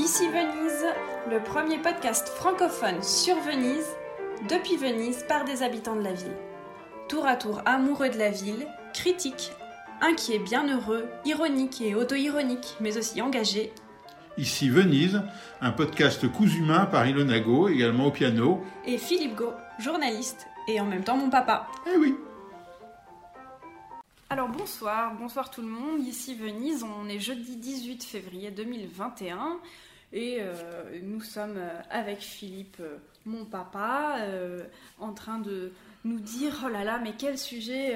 Ici Venise, le premier podcast francophone sur Venise, depuis Venise par des habitants de la ville. Tour à tour amoureux de la ville, critiques, inquiets, bienheureux, ironiques et auto-ironiques, mais aussi engagés. Ici Venise, un podcast cousu main par Ilona Go, également au piano. Et Philippe Go, journaliste et en même temps mon papa. Eh oui alors bonsoir, bonsoir tout le monde. Ici Venise, on est jeudi 18 février 2021 et euh, nous sommes euh, avec Philippe, euh, mon papa, en train de nous dire oh là là, mais quel sujet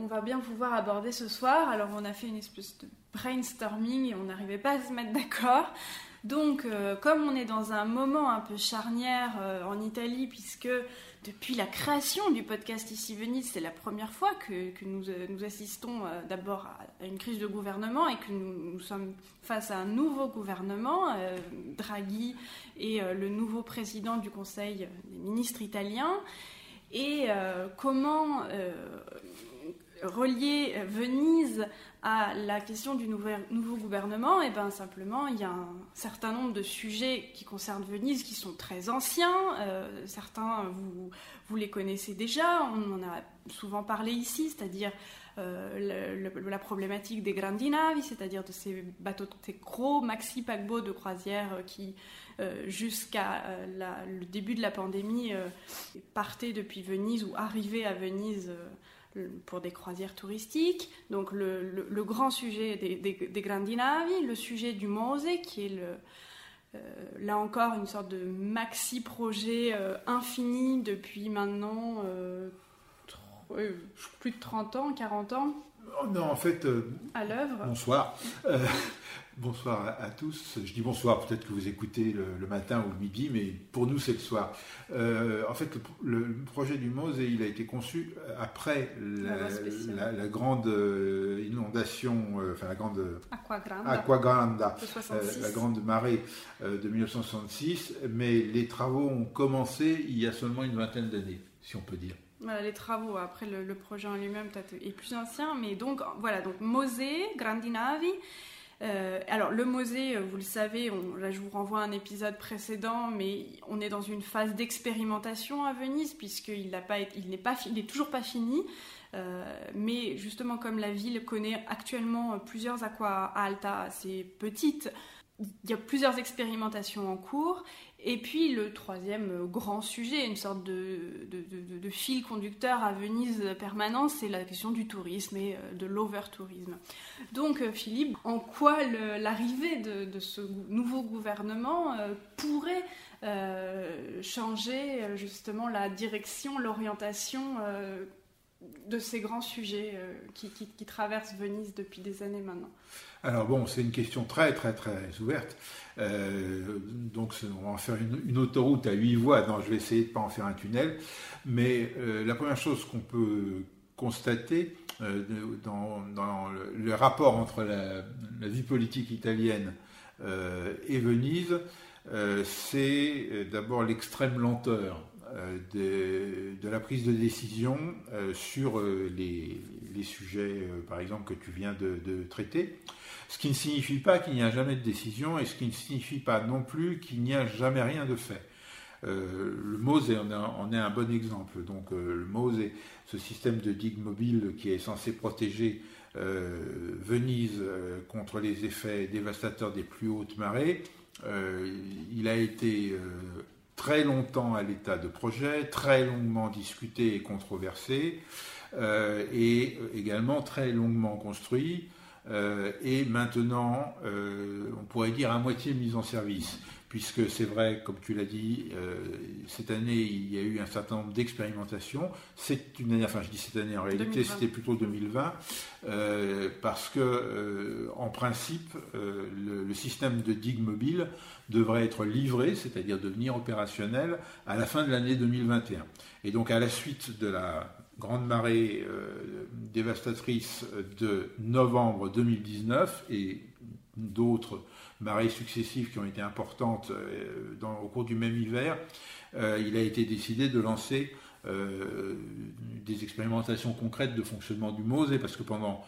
on va bien pouvoir aborder ce soir. Alors on a fait une espèce de brainstorming et on n'arrivait pas à se mettre d'accord. Donc, comme on est dans un moment un peu charnière en Italie, puisque depuis la création du podcast Ici Venise, c'est la première fois que, nous, euh, nous, assistons euh, d'abord à une crise de gouvernement et que nous, sommes face à un nouveau gouvernement, euh, Draghi et le nouveau président du Conseil des ministres italiens. Et comment relier Venise à la question du nouveau gouvernement, et eh ben simplement, il y a un certain nombre de sujets qui concernent Venise qui sont très anciens. Euh, certains, vous, vous les connaissez déjà, on en a souvent parlé ici, c'est-à-dire euh, la problématique des grandi navi, c'est-à-dire de ces bateaux, ces gros maxi paquebots de croisière qui, euh, jusqu'à le début de la pandémie, partaient depuis Venise ou arrivaient à Venise pour des croisières touristiques. Donc le, grand sujet des, des, grandi navi, le sujet du Mose, qui est euh, là encore une sorte de maxi projet euh, infini depuis maintenant euh, plus de 30 ans, 40 ans. Oh non, en fait. à l'œuvre. Bonsoir. Bonsoir à, tous. Je dis bonsoir, peut-être que vous écoutez le, matin ou le midi, mais pour nous c'est le soir. Euh, en fait, le, projet du MOSE, il a été conçu après la, grande euh, inondation, euh, enfin la grande la grande marée de 1966, mais les travaux ont commencé il y a seulement une vingtaine d'années, si on peut dire. Voilà, les travaux, après le, projet en lui-même est plus ancien, mais donc voilà, donc Mose, Grandi Navi, euh, alors le Mosée, euh, vous le savez, là je vous renvoie à un épisode précédent, mais on est dans une phase d'expérimentation à Venise puisqu'il n'est pas, il il est toujours pas fini. Euh, mais justement, comme la ville connaît actuellement plusieurs aqua alta assez petites, il y a plusieurs expérimentations en cours et puis le troisième euh, grand sujet, une sorte de, fil conducteur à Venise permanent, c'est la question du tourisme et euh, de l'over-tourisme. Donc euh, Philippe, en quoi l'arrivée de, ce nouveau gouvernement pourrait changer justement la direction, l'orientation de ces grands sujets qui, qui traversent Venise depuis des années maintenant alors bon, c'est une question très très très ouverte. Euh, donc on va en faire une, autoroute à huit voies. Non, je vais essayer de pas en faire un tunnel. Mais euh, la première chose qu'on peut constater euh, dans, le, rapport entre la, vie politique italienne et Venise, c'est d'abord l'extrême lenteur de, la prise de décision sur les, sujets, par exemple, que tu viens de traiter. Ce qui ne signifie pas qu'il n'y a jamais de décision et ce qui ne signifie pas non plus qu'il n'y a jamais rien de fait. Euh, le MOSE en est un bon exemple. Donc euh, le MOSE, ce système de digue mobile qui est censé protéger euh, Venise contre les effets dévastateurs des plus hautes marées, il a été très longtemps à l'état de projet, très longuement discuté et controversé, et également très longuement construit. Euh, et maintenant, euh, on pourrait dire à moitié mise en service, puisque c'est vrai, comme tu l'as dit, euh, cette année, il y a eu un certain nombre d'expérimentations. C'est une année, enfin je dis cette année, en réalité c'était plutôt 2020, parce que en principe, le, le, système de digue mobile devrait être livré, c'est-à-dire devenir opérationnel, à la fin de l'année 2021. Et donc à la suite de la grande marée euh, dévastatrice de novembre 2019 et d'autres marées successives qui ont été importantes euh, au cours du même hiver, euh, il a été décidé de lancer des expérimentations concrètes de fonctionnement du MOSE parce que pendant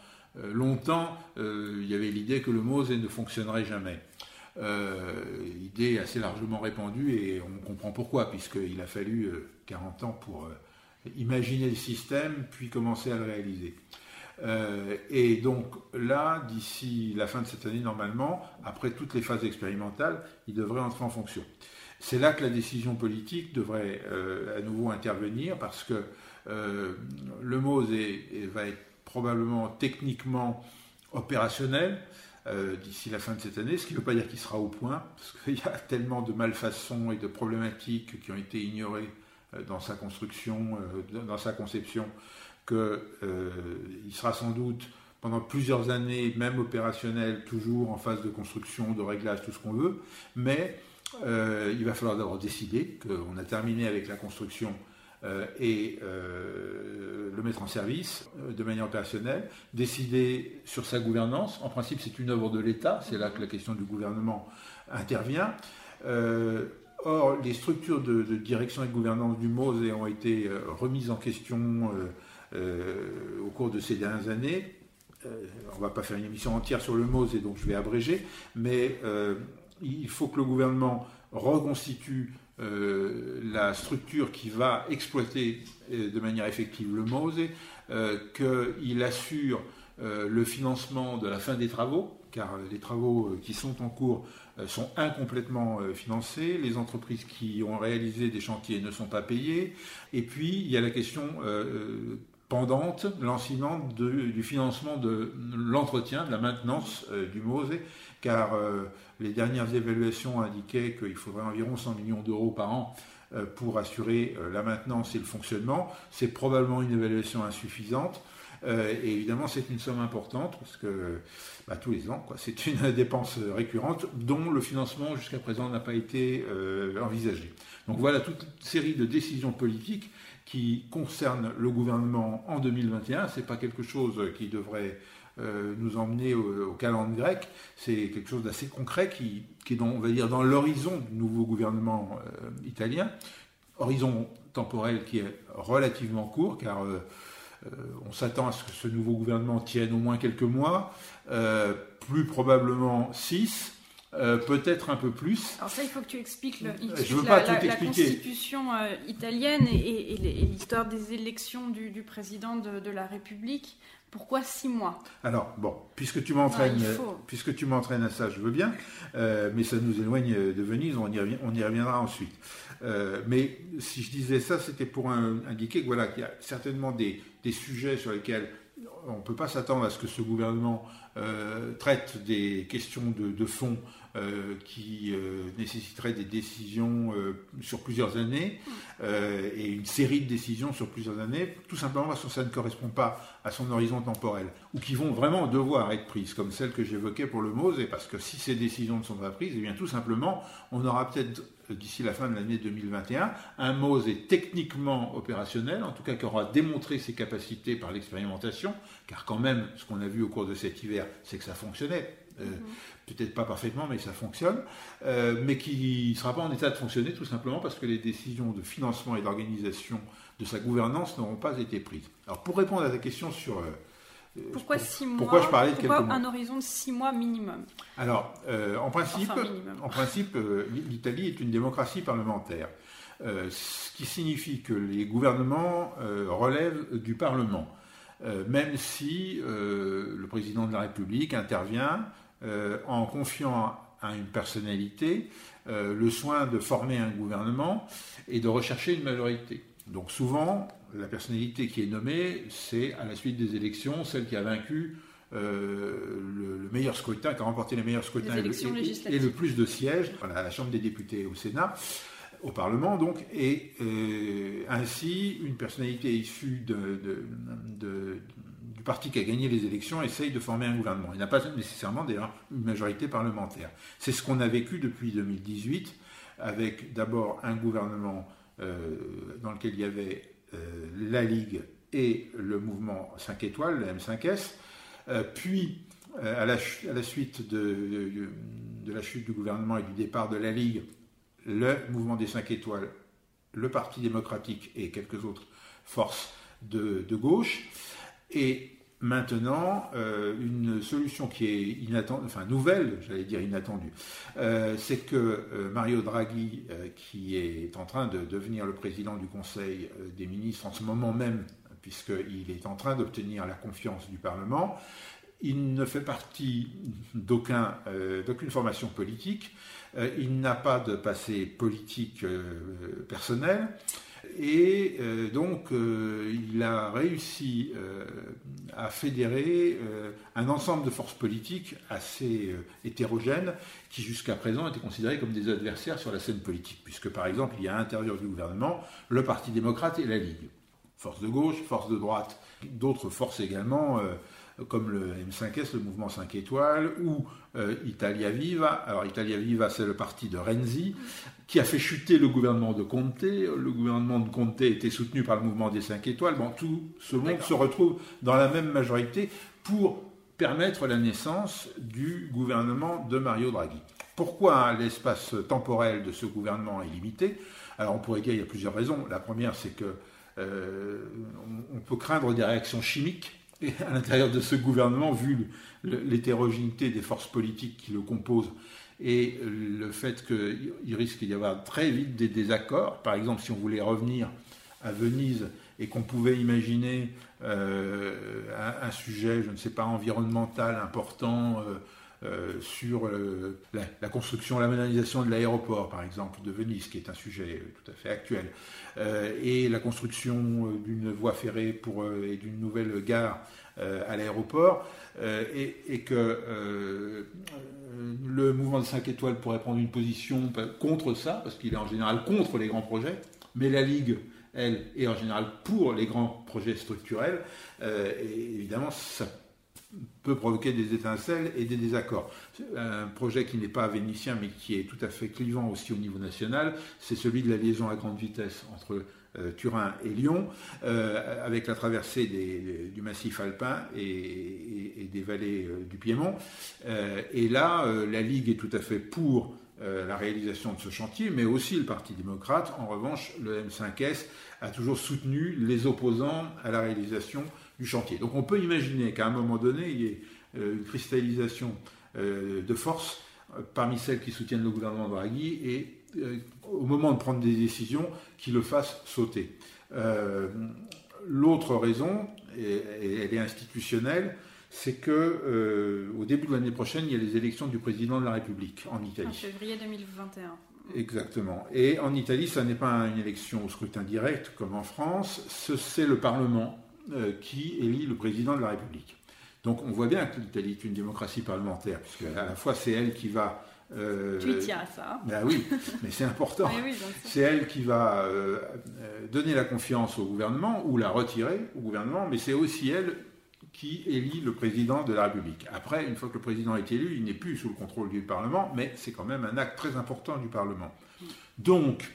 longtemps, il y avait l'idée que le MOSE ne fonctionnerait jamais. idée assez largement répandue et on comprend pourquoi, puisqu'il a fallu 40 ans pour imaginer le système, puis commencer à le réaliser. Euh, et donc là, d'ici la fin de cette année, normalement, après toutes les phases expérimentales, il devrait entrer en fonction. C'est là que la décision politique devrait euh, à nouveau intervenir parce que euh, le MOSE va être probablement techniquement opérationnel d'ici la fin de cette année, ce qui ne veut pas dire qu'il sera au point, parce qu'il y a tellement de malfaçons et de problématiques qui ont été ignorées dans sa construction, dans sa conception, qu'il euh, sera sans doute pendant plusieurs années, même opérationnel, toujours en phase de construction, de réglage, tout ce qu'on veut, mais euh, il va falloir d'abord décider qu'on a terminé avec la construction euh, et le mettre en service de manière opérationnelle, décider sur sa gouvernance. En principe, c'est une œuvre de l'État, c'est là que la question du gouvernement intervient. or, les structures de, de, direction et de gouvernance du MOSE ont été remises en question euh, au cours de ces dernières années. Euh, on ne va pas faire une émission entière sur le MOSE et donc je vais abréger, mais euh, il faut que le gouvernement reconstitue la structure qui va exploiter de manière effective le MOSE, qu'il assure le financement de la fin des travaux, car les travaux qui sont en cours sont incomplètement financés, les entreprises qui ont réalisé des chantiers ne sont pas payées, et puis il y a la question pendante l'enseignement du financement de l'entretien, de la maintenance euh, du MOSE, car euh, les dernières évaluations indiquaient qu'il faudrait environ 100 millions d'euros par an euh, pour assurer la maintenance et le fonctionnement. C'est probablement une évaluation insuffisante. et évidemment, c'est une somme importante parce que bah, tous les ans, c'est une dépense récurrente dont le financement jusqu'à présent n'a pas été envisagé. Donc voilà toute une série de décisions politiques qui concerne le gouvernement en 2021. Ce n'est pas quelque chose qui devrait euh, nous emmener au, calendrier grec. C'est quelque chose d'assez concret qui, est, dans, on va dire, dans l'horizon du nouveau gouvernement euh, italien. Horizon temporel qui est relativement court, car euh, on s'attend à ce que ce nouveau gouvernement tienne au moins quelques mois, plus probablement six. Euh, peut-être un peu plus. Alors ça, il faut que tu expliques, le, Je veux pas la, tout constitution euh, italienne et, l'histoire des élections du, président de, la République. Pourquoi six mois? Alors bon, puisque tu m'entraînes, puisque tu m'entraînes à ça, je veux bien, euh, mais ça nous éloigne de Venise. On y, on y reviendra ensuite. mais si je disais ça, c'était pour indiquer que voilà qu'il y a certainement des, des sujets sur lesquels on ne peut pas s'attendre à ce que ce gouvernement euh, traite des questions de, fond euh, qui euh, nécessiteraient des décisions sur plusieurs années et une série de décisions sur plusieurs années, tout simplement parce que ça ne correspond pas à son horizon temporel, ou qui vont vraiment devoir être prises, comme celle que j'évoquais pour le MOSE, et parce que si ces décisions ne sont pas prises, eh bien tout simplement, on aura peut-être d'ici la fin de l'année 2021, un MOSE est techniquement opérationnel, en tout cas qui aura démontré ses capacités par l'expérimentation, car quand même, ce qu'on a vu au cours de cet hiver, c'est que ça fonctionnait. Euh, mhm. Peut-être pas parfaitement, mais ça fonctionne, euh, mais qui ne sera pas en état de fonctionner tout simplement parce que les décisions de financement et d'organisation de sa gouvernance n'auront pas été prises. Alors pour répondre à ta question sur euh, pourquoi six mois Pourquoi je parlais de pourquoi un horizon de six mois minimum? Alors, euh, en principe, en principe euh, l'Italie est une démocratie parlementaire, euh, ce qui signifie que les gouvernements relèvent du Parlement, même si le président de la République intervient en confiant à une personnalité le soin de former un gouvernement et de rechercher une majorité. Donc souvent, la personnalité qui est nommée, c'est à la suite des élections, celle qui a vaincu euh, le, meilleur scrutin, qui a remporté les meilleurs scrutins et, le, plus de sièges à la Chambre des députés et au Sénat, au Parlement donc, et euh, ainsi une personnalité issue du parti qui a gagné les élections essaye de former un gouvernement. Il n'a pas nécessairement d'ailleurs une majorité parlementaire. C'est ce qu'on a vécu depuis 2018, avec d'abord un gouvernement euh, dans lequel il y avait euh, la Ligue et le mouvement 5 étoiles, le M5S, euh, puis à la, suite de, la chute du gouvernement et du départ de la Ligue, le mouvement des 5 étoiles, le Parti démocratique et quelques autres forces de gauche. Et maintenant une solution qui est inattendue, enfin nouvelle, j'allais dire inattendue. c'est que Mario Draghi, qui est en train de devenir le président du Conseil des ministres en ce moment même, puisqu'il est en train d'obtenir la confiance du Parlement, il ne fait partie d'aucune formation politique. Euh, il n'a pas de passé politique euh, personnel. Et euh, donc, il a réussi à fédérer un ensemble de forces politiques assez hétérogènes qui, jusqu'à présent, étaient considérées comme des adversaires sur la scène politique. Puisque, par exemple, il y a à l'intérieur du gouvernement le Parti démocrate et la Ligue. Force de gauche, force de droite, d'autres forces également comme le M5S, le mouvement 5 étoiles, ou euh, Italia Viva. Alors Italia Viva, c'est le parti de Renzi, qui a fait chuter le gouvernement de Conte. Le gouvernement de Conte était soutenu par le mouvement des 5 étoiles. Bon, tout ce monde se retrouve dans la même majorité pour permettre la naissance du gouvernement de Mario Draghi. Pourquoi l'espace temporel de ce gouvernement est limité? Alors on pourrait dire qu'il y a plusieurs raisons. La première, c'est que euh, on peut craindre des réactions chimiques et à l'intérieur de ce gouvernement, vu l'hétérogénéité des forces politiques qui le composent et le fait qu'il risque d'y avoir très vite des désaccords, par exemple si on voulait revenir à Venise et qu'on pouvait imaginer euh, un, sujet, je ne sais pas, environnemental important, euh, euh, sur euh, la, construction, la modernisation de l'aéroport, par exemple, de Venise, qui est un sujet tout à fait actuel, euh, et la construction d'une voie ferrée pour, et d'une nouvelle gare à l'aéroport, et, que le mouvement de 5 étoiles pourrait prendre une position contre ça, parce qu'il est en général contre les grands projets, mais la Ligue elle, est en général pour les grands projets structurels. et évidemment, ça peut provoquer des étincelles et des désaccords. Un projet qui n'est pas vénitien mais qui est tout à fait clivant aussi au niveau national, c'est celui de la liaison à grande vitesse entre euh, Turin et Lyon, euh, avec la traversée du massif alpin et, des vallées euh, du Piémont. et là, la Ligue est tout à fait pour la réalisation de ce chantier, mais aussi le Parti démocrate. En revanche, le M5S a toujours soutenu les opposants à la réalisation du chantier. Donc on peut imaginer qu'à un moment donné, il y ait euh, une cristallisation euh, de force euh, parmi celles qui soutiennent le gouvernement Draghi et au moment de prendre des décisions, qui le fassent sauter. L'autre raison, et, elle est institutionnelle, c'est que au début de l'année prochaine, il y a les élections du président de la République en Italie. En février 2021. Exactement. Et en Italie, ça n'est pas une élection au scrutin direct comme en France, c'est le Parlement qui élit le président de la République. Donc on voit bien que l'Italie est une démocratie parlementaire, puisque à la fois c'est elle qui va... Euh, tu y tiens à ça. Ben oui, mais c'est important. c'est elle qui va euh, donner la confiance au gouvernement ou la retirer au gouvernement, mais c'est aussi elle qui élit le président de la République. Après, une fois que le président est élu, il n'est plus sous le contrôle du Parlement, mais c'est quand même un acte très important du Parlement. Donc,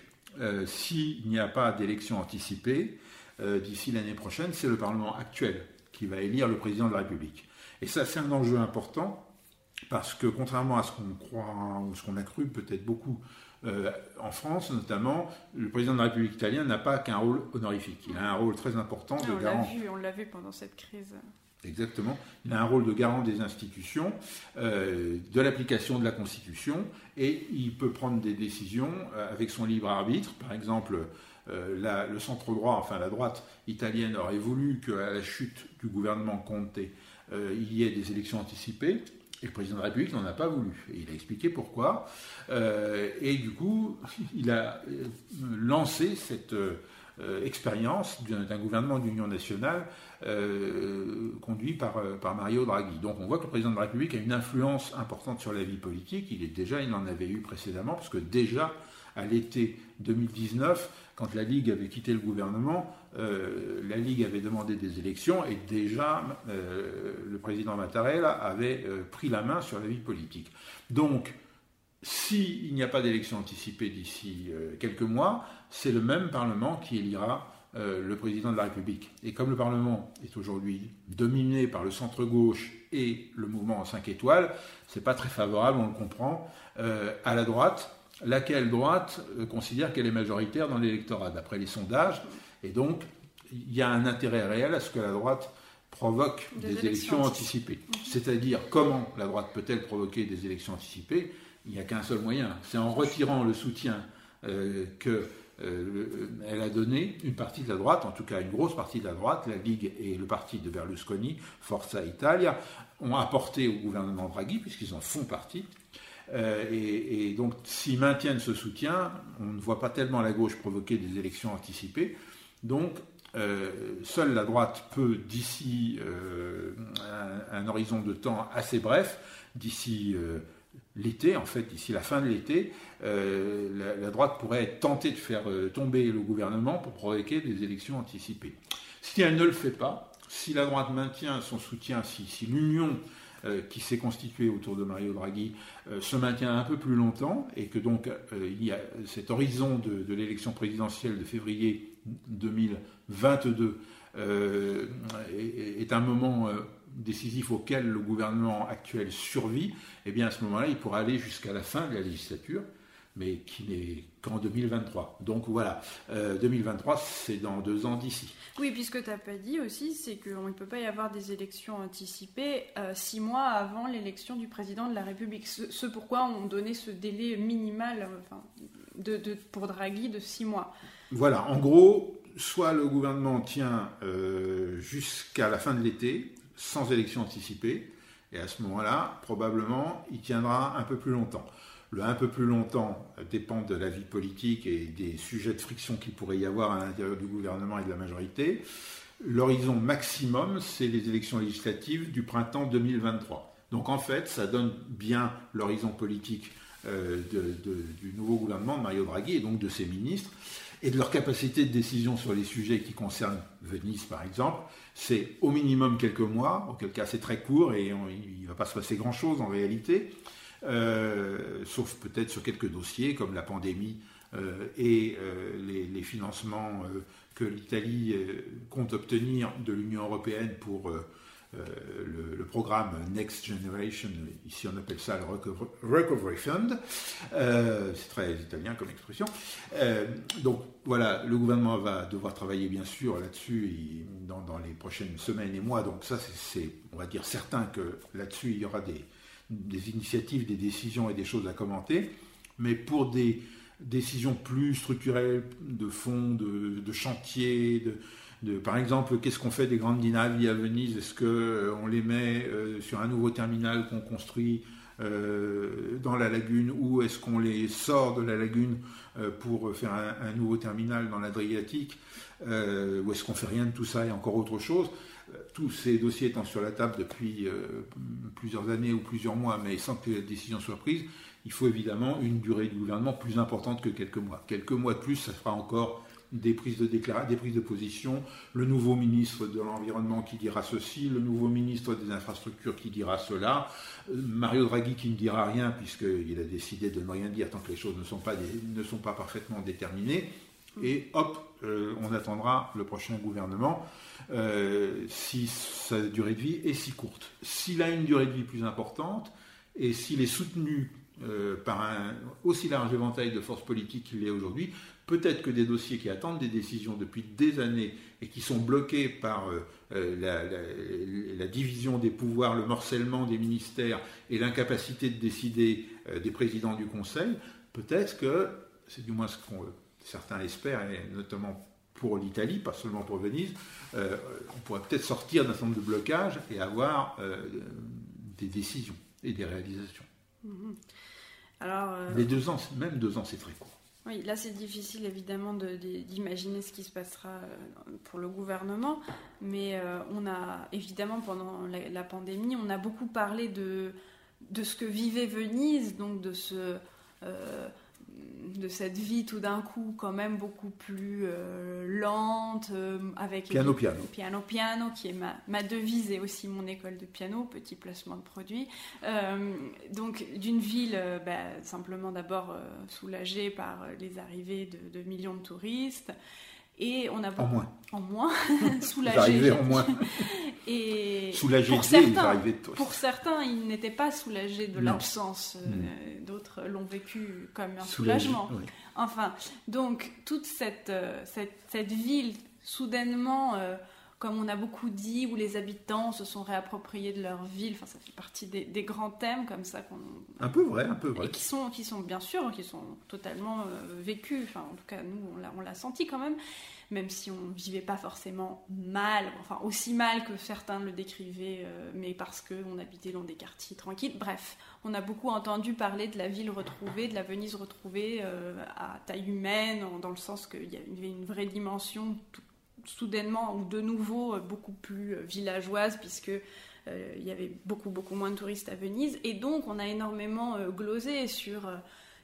s'il n'y a pas d'élection anticipée, euh, d'ici l'année prochaine, c'est le Parlement actuel qui va élire le président de la République. Et ça, c'est un enjeu important parce que contrairement à ce qu'on croit ou ce qu'on a cru peut-être beaucoup euh, en France notamment, le président de la République italienne n'a pas qu'un rôle honorifique. Il a un rôle très important de on garant. Vu, on l'a vu pendant cette crise. Exactement. Il a un rôle de garant des institutions, euh, de l'application de la Constitution, et il peut prendre des décisions avec son libre arbitre. Par exemple, euh, le centre droit, enfin la droite italienne, aurait voulu qu'à la chute du gouvernement Conte, euh, il y ait des élections anticipées. Et le président de la République n'en a pas voulu. Et il a expliqué pourquoi. Euh, et du coup, il a lancé cette expérience d'un gouvernement d'union nationale conduit par, par, Mario Draghi. Donc on voit que le président de la République a une influence importante sur la vie politique. Il est déjà, il en avait eu précédemment, parce que déjà à l'été 2019, quand la Ligue avait quitté le gouvernement, euh, la Ligue avait demandé des élections et déjà euh, le président Mattarella avait euh, pris la main sur la vie politique. Donc, s'il n'y a pas d'élection anticipée d'ici quelques mois, c'est le même Parlement qui élira le président de la République. Et comme le Parlement est aujourd'hui dominé par le centre-gauche et le mouvement 5 étoiles, c'est pas très favorable, on le comprend, à la droite laquelle droite euh, considère qu'elle est majoritaire dans l'électorat, d'après les sondages. Et donc, il y a un intérêt réel à ce que la droite provoque des, élections, anticipées. C'est-à-dire, comment la droite peut-elle provoquer des élections anticipées? Il n'y a qu'un seul moyen, c'est en retirant le soutien euh, qu'elle a donné une partie de la droite, en tout cas une grosse partie de la droite, la Ligue et le parti de Berlusconi, Forza Italia, ont apporté au gouvernement Draghi, puisqu'ils en font partie, euh, et, donc, s'ils maintiennent ce soutien, on ne voit pas tellement la gauche provoquer des élections anticipées. Donc, euh, seule la droite peut, d'ici euh, un, horizon de temps assez bref, d'ici l'été, en fait, d'ici la fin de l'été, la, droite pourrait tenter de faire tomber le gouvernement pour provoquer des élections anticipées. Si elle ne le fait pas, si la droite maintient son soutien, si, l'union qui s'est constitué autour de Mario Draghi euh, se maintient un peu plus longtemps et que donc euh, il y a cet horizon de, l'élection présidentielle de février 2022 est, un moment décisif auquel le gouvernement actuel survit, et eh bien à ce moment-là, il pourra aller jusqu'à la fin de la législature mais qui n'est qu'en 2023. Donc voilà, 2023, c'est dans deux ans d'ici. Oui, puisque tu n'as pas dit aussi, c'est qu'il ne peut pas y avoir des élections anticipées euh, six mois avant l'élection du président de la République. Ce, pourquoi on donnait ce délai minimal de, pour Draghi de six mois. Voilà, en gros, soit le gouvernement tient euh, jusqu'à la fin de l'été, sans élection anticipée, et à ce moment-là, probablement, il tiendra un peu plus longtemps. Le un peu plus longtemps dépend de la vie politique et des sujets de friction qu'il pourrait y avoir à l'intérieur du gouvernement et de la majorité. L'horizon maximum, c'est les élections législatives du printemps 2023. Donc en fait, ça donne bien l'horizon politique euh, du nouveau gouvernement de Mario Draghi et donc de ses ministres et de leur capacité de décision sur les sujets qui concernent Venise par exemple. C'est au minimum quelques mois, auquel cas c'est très court et il ne va pas se passer grand-chose en réalité. Euh, sauf peut-être sur quelques dossiers comme la pandémie euh, et euh, les, financements que l'Italie compte obtenir de l'Union européenne pour le, programme Next Generation, ici on appelle ça le Recovery, Fund, c'est très italien comme expression. donc voilà, le gouvernement va devoir travailler bien sûr là-dessus dans, dans, les prochaines semaines et mois, donc ça c'est, on va dire, certain que là-dessus il y aura des, des initiatives, des décisions et des choses à commenter, mais pour des décisions plus structurelles, de fond, de, chantier, de, par exemple, qu'est-ce qu'on fait des grandes dynamiques à Venise? Est-ce qu'on euh, les met euh, sur un nouveau terminal qu'on construit euh, dans la lagune ou est-ce qu'on les sort de la lagune pour faire un, nouveau terminal dans l'Adriatique ou est-ce qu'on fait rien de tout ça et encore autre chose? Tous ces dossiers étant sur la table depuis euh, plusieurs années ou plusieurs mois, mais sans que la décision soit prise, il faut évidemment une durée du gouvernement plus importante que quelques mois. Quelques mois de plus, ça fera encore des prises de des prises de position, le nouveau ministre de l'Environnement qui dira ceci, le nouveau ministre des Infrastructures qui dira cela, euh, Mario Draghi qui ne dira rien puisqu'il a décidé de ne rien dire tant que les choses ne sont pas, ne sont pas parfaitement déterminées, et hop, euh, on attendra le prochain gouvernement. Euh, si sa durée de vie est si courte. S'il a une durée de vie plus importante et s'il est soutenu euh, par un aussi large éventail de forces politiques qu'il est aujourd'hui, peut-être que des dossiers qui attendent des décisions depuis des années et qui sont bloqués par la, division des pouvoirs, le morcellement des ministères et l'incapacité de décider des présidents du Conseil, peut-être que, c'est du moins ce que certains espèrent, et notamment pour l'Italie, pas seulement pour Venise, euh, on pourrait peut-être sortir d'un certain nombre de blocages et avoir euh, des décisions et des réalisations. Alors, euh, Les deux ans, même deux ans, c'est très court. Oui, là c'est difficile évidemment d'imaginer ce qui se passera pour le gouvernement, mais on a évidemment pendant la, la, pandémie, on a beaucoup parlé de, de ce que vivait Venise, donc de ce de cette vie tout d'un coup quand même beaucoup plus euh, lente euh, avec piano piano. piano piano qui est ma, devise et aussi mon école de piano petit placement de produits euh, donc d'une ville bah, simplement d'abord soulagée par les arrivées de, de, millions de touristes et on a en moins. En moins, soulagé. en moins. Et soulagé pour certains, pour certains, ils n'étaient pas soulagés de l'absence. Euh. D'autres l'ont vécu comme un soulagement. Enfin, donc toute cette, euh, cette, cette ville soudainement euh, comme on a beaucoup dit, où les habitants se sont réappropriés de leur ville. Enfin, ça fait partie des, grands thèmes comme ça qu'on. Un peu vrai, un peu vrai. Et qui sont, qui sont bien sûr, qui sont totalement vécus. Enfin, en tout cas, nous, on l'a senti quand même même si on ne vivait pas forcément mal, enfin aussi mal que certains le décrivaient, euh, mais parce qu'on habitait dans des quartiers tranquilles. Bref, on a beaucoup entendu parler de la ville retrouvée, de la Venise retrouvée euh, à taille humaine, dans le sens qu'il y avait une vraie dimension soudainement ou de nouveau euh, beaucoup plus villageoise, puisque il y avait beaucoup beaucoup moins de touristes à Venise, et donc on a énormément glosé sur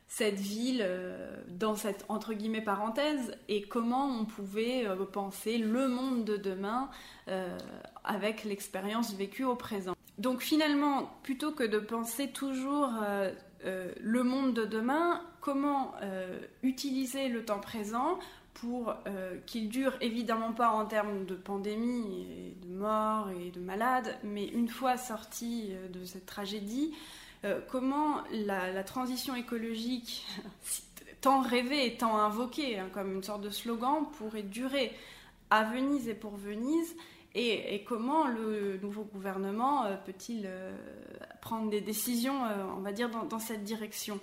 cette ville euh, dans cette entre guillemets parenthèse et comment on pouvait euh, penser le monde de demain euh, avec l'expérience vécue au présent. Donc finalement, plutôt que de penser toujours le monde de demain, comment utiliser le temps présent pour qu'il dure évidemment pas en termes de pandémie et de morts et de malades, mais une fois sorti de cette tragédie, euh, comment la, transition écologique, tant rêvée et tant invoquée hein, comme une sorte de slogan, pourrait durer à Venise et pour Venise, et, comment le nouveau gouvernement euh, peut-il euh, prendre des décisions, on va dire, dans cette direction?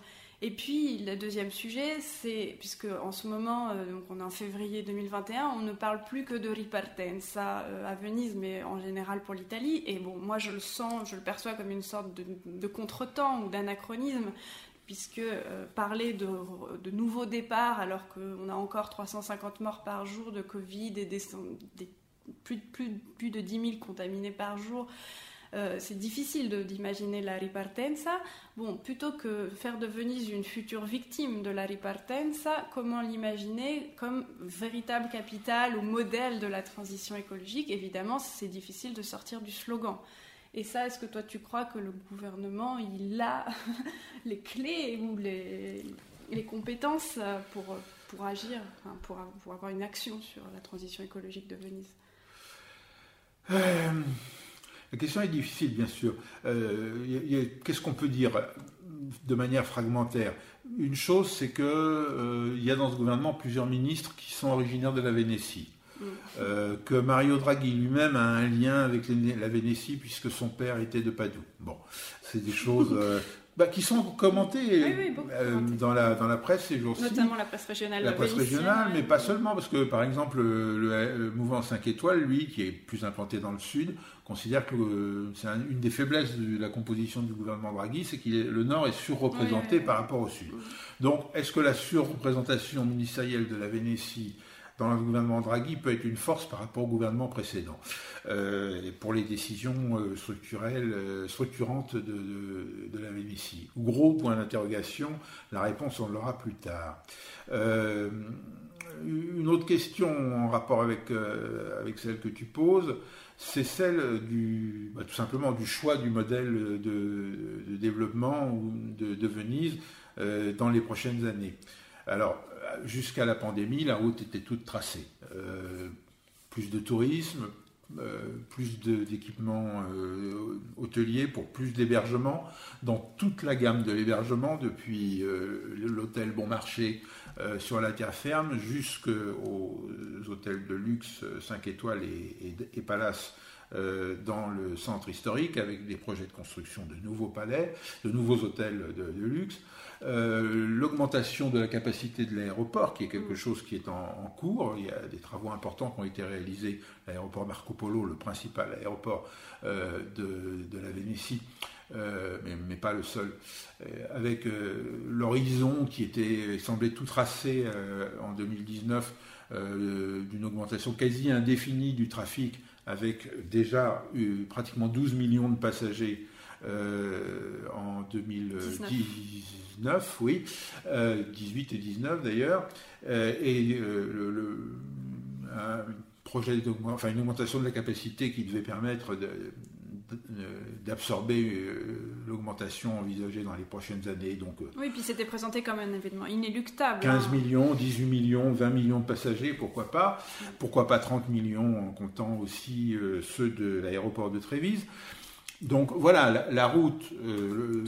Et puis, le deuxième sujet, c'est, puisque en ce moment, euh, donc on est en février 2021, on ne parle plus que de ripartenza euh, à Venise, mais en général pour l'Italie. Et bon, moi, je le sens, je le perçois comme une sorte de, contretemps ou d'anachronisme, puisque euh, parler de, nouveaux départs, alors qu'on a encore 350 morts par jour de Covid et plus, plus de 10 000 contaminés par jour, euh, c'est difficile d'imaginer la ripartenza. Bon, plutôt que faire de Venise une future victime de la ripartenza, comment l'imaginer comme véritable capitale ou modèle de la transition écologique? Évidemment, c'est difficile de sortir du slogan. Et ça, est-ce que toi tu crois que le gouvernement, il a les clés ou les, compétences pour, pour agir, pour, pour, avoir une action sur la transition écologique de Venise? Euh, la question est difficile, bien sûr. Euh, qu'est-ce qu'on peut dire de manière fragmentaire? Une chose, c'est qu'il euh, y a dans ce gouvernement plusieurs ministres qui sont originaires de la Vénétie. Mm. Euh, que Mario Draghi lui-même a un lien avec la Vénétie puisque son père était de Padoue. Bon, c'est des choses bah, qui sont commentées euh, dans, la, dans la presse ces jours-ci. Notamment la presse régionale. La presse régionale, mais pas seulement, parce que par exemple, le, mouvement 5 étoiles, lui, qui est plus implanté dans le sud, considère que euh, c'est une des faiblesses de la composition du gouvernement Draghi, c'est que le Nord est surreprésenté par rapport au Sud. Donc, est-ce que la surreprésentation ministérielle de la Vénétie dans le gouvernement Draghi peut être une force par rapport au gouvernement précédent? Euh, pour les décisions euh, structurelles, structurantes de, la Vénétie. Gros point d'interrogation, la réponse on l'aura plus tard. une autre question en rapport avec, avec celle que tu poses, c'est celle du, bah, tout simplement du choix du modèle de, développement de, Venise dans les prochaines années. Alors, jusqu'à la pandémie, la route était toute tracée. Euh, plus de tourisme, euh, plus d'équipements euh, hôteliers pour plus d'hébergement dans toute la gamme de l'hébergement, depuis l'hôtel Bon Marché sur la terre ferme jusqu'aux hôtels de luxe 5 étoiles et, palaces dans le centre historique avec des projets de construction de nouveaux palais, de nouveaux hôtels de luxe. Euh, l'augmentation de la capacité de l'aéroport, qui est quelque mm. chose qui est en, cours. Il y a des travaux importants qui ont été réalisés. L'aéroport Marco Polo, le principal aéroport euh, de, la Vénétie, euh, mais, pas le seul, avec l'horizon qui était semblait tout tracé en 2019 d'une augmentation quasi indéfinie du trafic, avec déjà pratiquement 12 millions de passagers en 2010. 19, oui, 18 euh, et 19 d'ailleurs, euh, et euh, le, un projet enfin une augmentation de la capacité qui devait permettre d'absorber l'augmentation envisagée dans les prochaines années. Donc, oui, puis c'était présenté comme un événement inéluctable. 15 hein. millions, 18 millions, 20 millions de passagers, pourquoi pas Pourquoi pas 30 millions en comptant aussi ceux de l'aéroport de Trévise donc voilà, la, route, euh,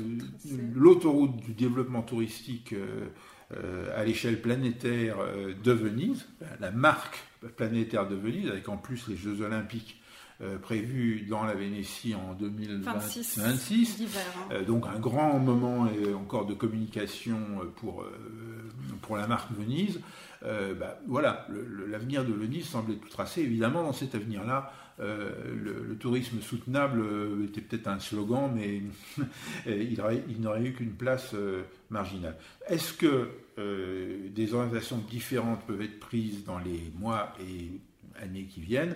l'autoroute du développement touristique euh, à l'échelle planétaire de Venise, la marque planétaire de Venise, avec en plus les Jeux olympiques prévus dans la Vénétie en 2026. Hein. donc un grand moment encore de communication pour, pour la marque Venise. Bah, voilà, l'avenir de Venise semble tout tracé. Évidemment, dans cet avenir-là, euh, le, tourisme soutenable euh, était peut-être un slogan, mais il, n'aurait eu qu'une place euh, marginale. Est-ce que des orientations différentes peuvent être prises dans les mois et années qui viennent?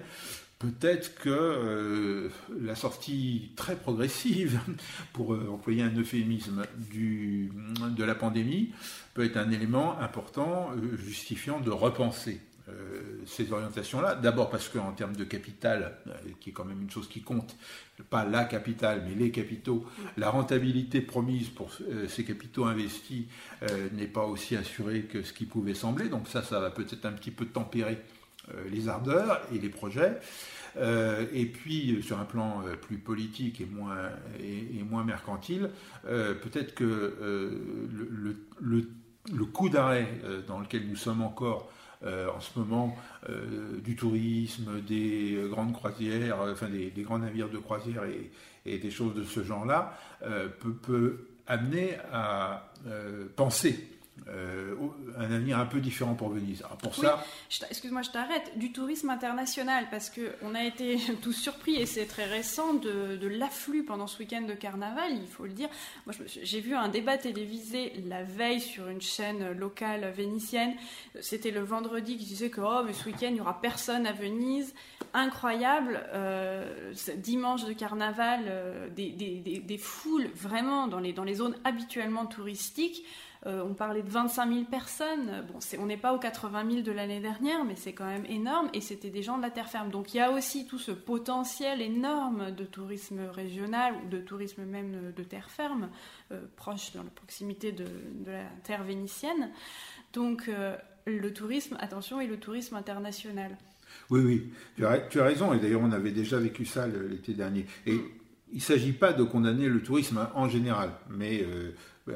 Peut-être que la sortie très progressive, pour employer un euphémisme, du, de la pandémie, peut être un élément important justifiant de repenser euh, ces orientations-là. D'abord parce qu'en termes de capital, euh, qui est quand même une chose qui compte, pas la capitale, mais les capitaux, la rentabilité promise pour euh, ces capitaux investis n'est pas aussi assurée que ce qui pouvait sembler. Donc ça, ça va peut-être un petit peu tempérer les ardeurs et les projets. et puis, sur un plan plus politique et moins, et, moins mercantile, peut-être que le, le, le, coup d'arrêt dans lequel nous sommes encore euh, en ce moment euh, du tourisme, des grandes croisières, enfin des, grands navires de croisière et, des choses de ce genre-là, euh, peut, amener à penser euh, un avenir un peu différent pour Venise. pour ça, excuse-moi, je t'arrête. Du tourisme international, parce que on a été tous surpris et c'est très récent de, l'afflux pendant ce week-end de carnaval. Il faut le dire. Moi, j'ai vu un débat télévisé la veille sur une chaîne locale vénitienne. C'était le vendredi qui disait que oh, mais ce week-end il n'y aura personne à Venise. Incroyable. Euh, dimanche de carnaval, euh, des, des, foules vraiment dans les dans les zones habituellement touristiques. Euh, on parlait de 25 000 personnes. Bon, on n'est pas aux 80 000 de l'année dernière, mais c'est quand même énorme. Et c'était des gens de la terre ferme. Donc il y a aussi tout ce potentiel énorme de tourisme régional ou de tourisme même de terre ferme, euh, proche dans la proximité de, la terre vénitienne. Donc euh, le tourisme, attention, et le tourisme international. Oui, oui, tu as, raison. Et d'ailleurs, on avait déjà vécu ça l'été dernier. Et il ne s'agit pas de condamner le tourisme en général, mais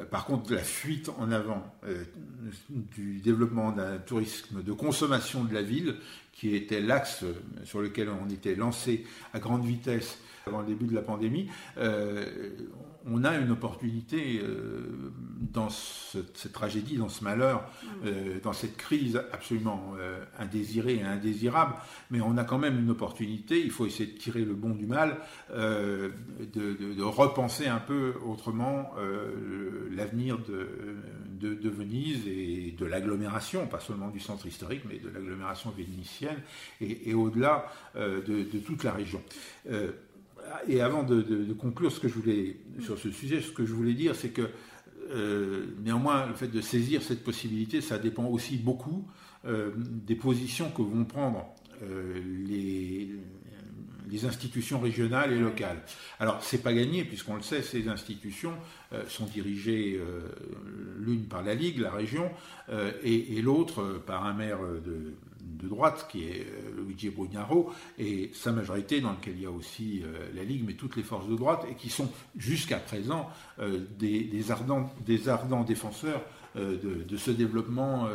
par contre, la fuite en avant euh, du développement d'un tourisme de consommation de la ville, qui était l'axe sur lequel on était lancé à grande vitesse avant le début de la pandémie, euh, on a une opportunité euh, dans cette tragédie, dans ce malheur, euh, dans cette crise absolument indésirée et indésirable, mais on a quand même une opportunité, il faut essayer de tirer le bon du mal, de, repenser un peu autrement l'avenir de, Venise et de l'agglomération, pas seulement du centre historique, mais de l'agglomération vénitienne et, au-delà de, toute la région et avant de, conclure ce que je voulais sur ce sujet, ce que je voulais dire, c'est que euh, néanmoins, le fait de saisir cette possibilité, ça dépend aussi beaucoup euh, des positions que vont prendre euh, les, institutions régionales et locales. Alors, c'est pas gagné, puisqu'on le sait, ces institutions sont dirigées l'une par la Ligue, la région, et l'autre par un maire de, de droite, qui est euh, Luigi Brugnaro, et sa majorité, dans laquelle il y a aussi euh, la Ligue, mais toutes les forces de droite, et qui sont jusqu'à présent euh, des, ardents, défenseurs de, ce développement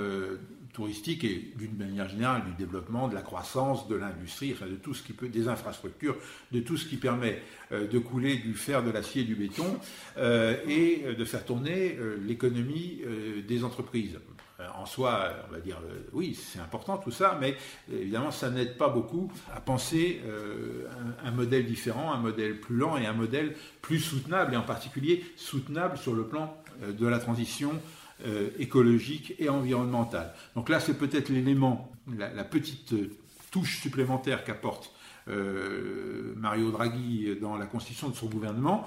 touristique et d'une manière générale du développement, de la croissance, de l'industrie, de tout ce qui peut, des infrastructures, de tout ce qui permet de couler du fer, de l'acier, du béton et de faire tourner l'économie des entreprises. Euh, en soi, on va dire, euh, oui, c'est important tout ça, mais évidemment, ça n'aide pas beaucoup à penser euh, un, modèle différent, un modèle plus lent et un modèle plus soutenable, et en particulier soutenable sur le plan de la transition écologique et environnementale. Donc là, c'est peut-être l'élément, la, petite touche supplémentaire qu'apporte Mario Draghi dans la constitution de son gouvernement,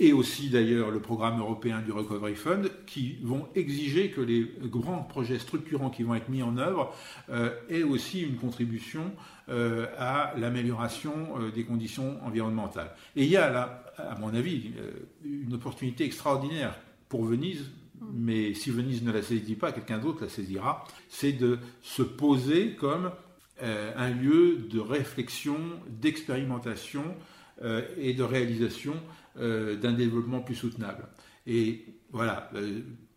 et aussi d'ailleurs le programme européen du Recovery Fund, qui vont exiger que les grands projets structurants qui vont être mis en œuvre euh, aient aussi une contribution euh, à l'amélioration euh, des conditions environnementales. Et il y a là, à mon avis, une opportunité extraordinaire pour Venise, mais si Venise ne la saisit pas, quelqu'un d'autre la saisira, c'est de se poser comme un lieu de réflexion, d'expérimentation et de réalisation euh, d'un développement plus soutenable. Et voilà,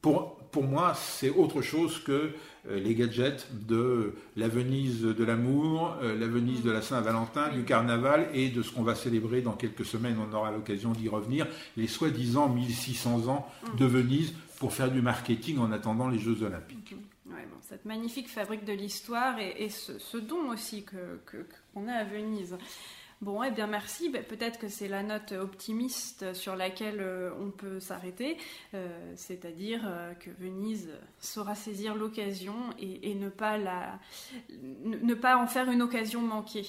pour, pour moi, c'est autre chose que les gadgets de la Venise de l'amour, la Venise de la Saint-Valentin, du carnaval et de ce qu'on va célébrer dans quelques semaines. On aura l'occasion d'y revenir. Les soi-disant 1600 ans de Venise pour faire du marketing en attendant les Jeux Olympiques. Cette magnifique fabrique de l'histoire et, ce, don aussi qu'on que, qu'on a à Venise. Bon, eh bien merci. Ben, peut-être que c'est la note optimiste sur laquelle euh, on peut s'arrêter, euh, c'est-à-dire euh, que Venise saura saisir l'occasion et, ne, pas la, ne, pas en faire une occasion manquée.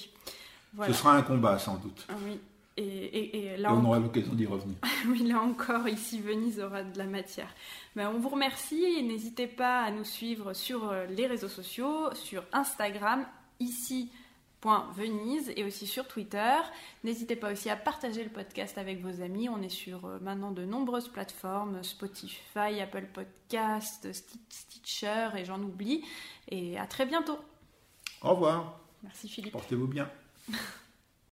Ce sera un combat sans doute. Ah oui. Et, là, on aura l'occasion d'y revenir. oui, là encore, ici, Venise aura de la matière. Ben, on vous remercie et n'hésitez pas à nous suivre sur les réseaux sociaux, sur Instagram, ici Venise et aussi sur Twitter. N'hésitez pas aussi à partager le podcast avec vos amis. On est sur euh, maintenant de nombreuses plateformes, Spotify, Apple Podcast, Stitcher et j'en oublie. Et à très bientôt. Au revoir. Merci Philippe. Portez-vous bien.